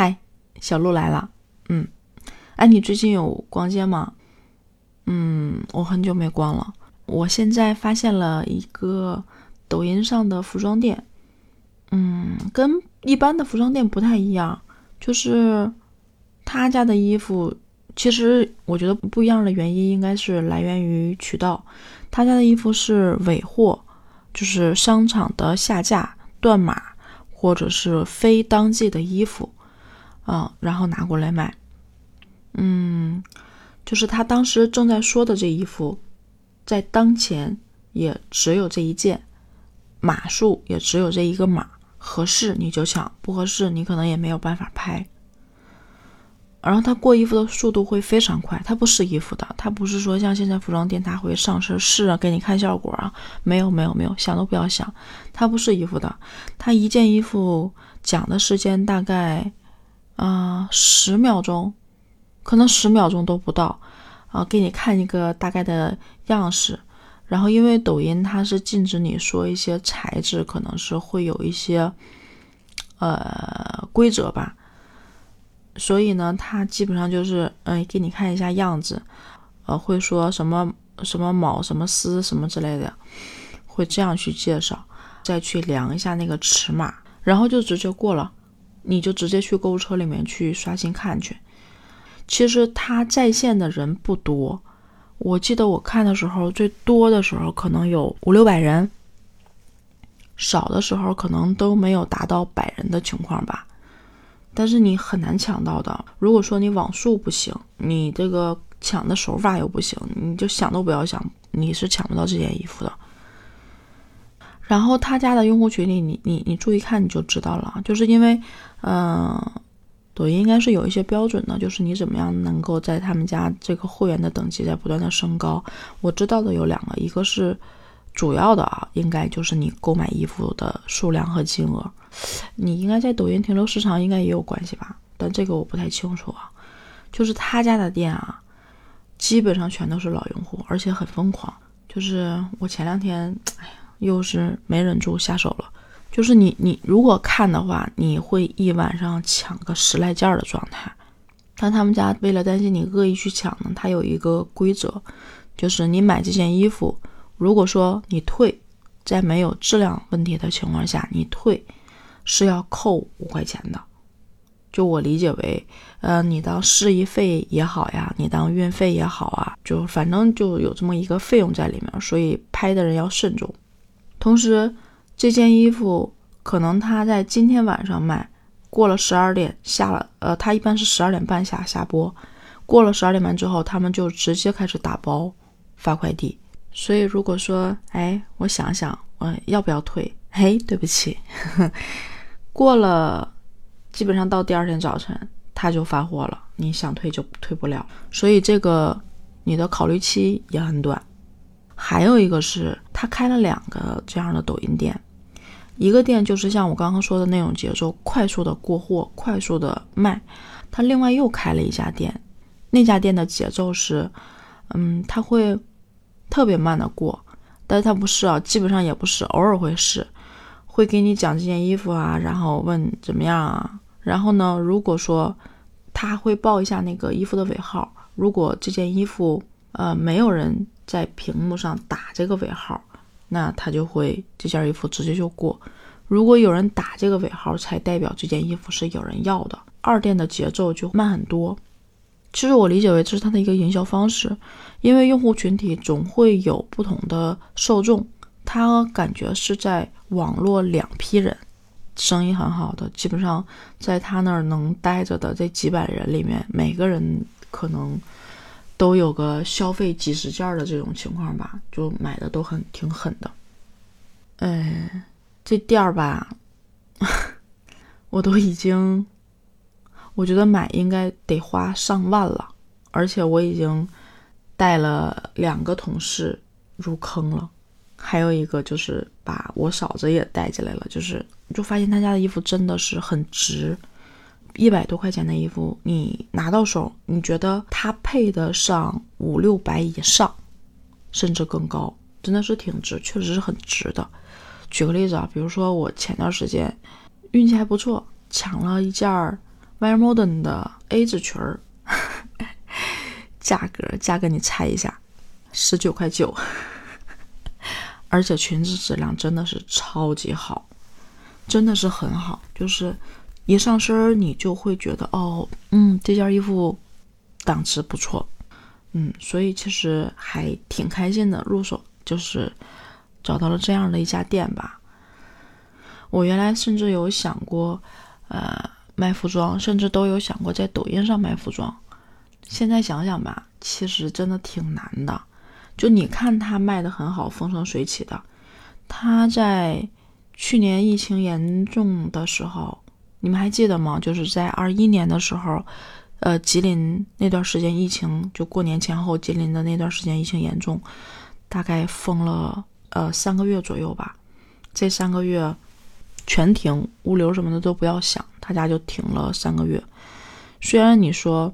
嗨，小鹿来了。嗯，哎，你最近有逛街吗？嗯，我很久没逛了。我现在发现了一个抖音上的服装店，嗯，跟一般的服装店不太一样，就是他家的衣服，其实我觉得不一样的原因应该是来源于渠道。他家的衣服是尾货，就是商场的下架、断码或者是非当季的衣服，嗯，然后拿过来卖。嗯，就是他当时正在说的这衣服，在当前也只有这一件，码数也只有这一个码，合适你就抢，不合适你可能也没有办法拍。然后他过衣服的速度会非常快，他不试衣服的，他不是说像现在服装店他会上身试啊，给你看效果啊，没有没有没有，想都不要想，他不试衣服的，他一件衣服讲的时间大概啊十秒钟，可能十秒钟都不到啊，给你看一个大概的样式，然后因为抖音它是禁止你说一些材质，可能是会有一些呃规则吧。所以呢，他基本上就是，嗯，给你看一下样子，呃，会说什么什么毛、什么丝、什么之类的，会这样去介绍，再去量一下那个尺码，然后就直接过了，你就直接去购物车里面去刷新看去。其实他在线的人不多，我记得我看的时候，最多的时候可能有五六百人，少的时候可能都没有达到百人的情况吧。但是你很难抢到的。如果说你网速不行，你这个抢的手法又不行，你就想都不要想，你是抢不到这件衣服的。然后他家的用户群里，你你你注意看你就知道了，就是因为，嗯，抖音应该是有一些标准的，就是你怎么样能够在他们家这个会员的等级在不断的升高。我知道的有两个，一个是主要的啊，应该就是你购买衣服的数量和金额。你应该在抖音停留时长应该也有关系吧，但这个我不太清楚啊。就是他家的店啊，基本上全都是老用户，而且很疯狂。就是我前两天，哎，又是没忍住下手了。就是你你如果看的话，你会一晚上抢个十来件的状态。但他们家为了担心你恶意去抢呢，他有一个规则，就是你买这件衣服，如果说你退，在没有质量问题的情况下，你退。是要扣五块钱的，就我理解为，呃，你当试衣费也好呀，你当运费也好啊，就反正就有这么一个费用在里面，所以拍的人要慎重。同时，这件衣服可能他在今天晚上卖，过了十二点下了，呃，他一般是十二点半下下播，过了十二点半之后，他们就直接开始打包发快递。所以如果说，哎，我想想，我要不要退？嘿，对不起。过了，基本上到第二天早晨，他就发货了。你想退就退不了，所以这个你的考虑期也很短。还有一个是，他开了两个这样的抖音店，一个店就是像我刚刚说的那种节奏，快速的过货，快速的卖。他另外又开了一家店，那家店的节奏是，嗯，他会特别慢的过，但是他不是啊，基本上也不是，偶尔会是。会给你讲这件衣服啊，然后问怎么样啊，然后呢，如果说他会报一下那个衣服的尾号，如果这件衣服呃没有人在屏幕上打这个尾号，那他就会这件衣服直接就过。如果有人打这个尾号，才代表这件衣服是有人要的。二店的节奏就慢很多。其实我理解为这是他的一个营销方式，因为用户群体总会有不同的受众。他感觉是在网络两批人，生意很好的，基本上在他那儿能待着的这几百人里面，每个人可能都有个消费几十件的这种情况吧，就买的都很挺狠的。哎，这店儿吧，我都已经，我觉得买应该得花上万了，而且我已经带了两个同事入坑了。还有一个就是把我嫂子也带进来了，就是就发现他家的衣服真的是很值，一百多块钱的衣服，你拿到手，你觉得它配得上五六百以上，甚至更高，真的是挺值，确实是很值的。举个例子啊，比如说我前段时间运气还不错，抢了一件 Very Modern 的 A 字裙儿，价格价格你猜一下，十九块九，而且裙子质量真的是超级好，真的是很好，就是一上身你就会觉得哦，嗯，这件衣服档次不错，嗯，所以其实还挺开心的，入手就是找到了这样的一家店吧。我原来甚至有想过，呃。卖服装，甚至都有想过在抖音上卖服装。现在想想吧，其实真的挺难的。就你看他卖的很好，风生水起的。他在去年疫情严重的时候，你们还记得吗？就是在二一年的时候，呃，吉林那段时间疫情，就过年前后，吉林的那段时间疫情严重，大概封了呃三个月左右吧。这三个月。全停，物流什么的都不要想，他家就停了三个月。虽然你说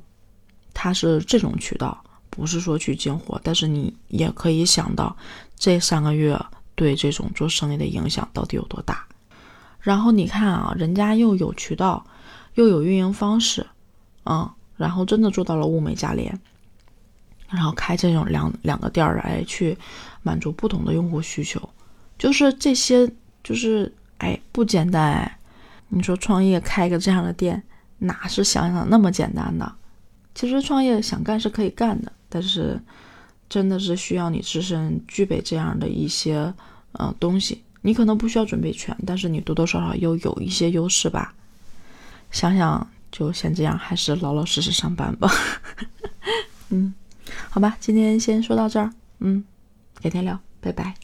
他是这种渠道，不是说去进货，但是你也可以想到这三个月对这种做生意的影响到底有多大。然后你看啊，人家又有渠道，又有运营方式，嗯，然后真的做到了物美价廉，然后开这种两两个店儿来去满足不同的用户需求，就是这些，就是。哎，不简单哎！你说创业开个这样的店，哪是想想那么简单的？其实创业想干是可以干的，但是真的是需要你自身具备这样的一些呃东西。你可能不需要准备全，但是你多多少少又有一些优势吧。想想就先这样，还是老老实实上班吧。嗯，好吧，今天先说到这儿。嗯，改天聊，拜拜。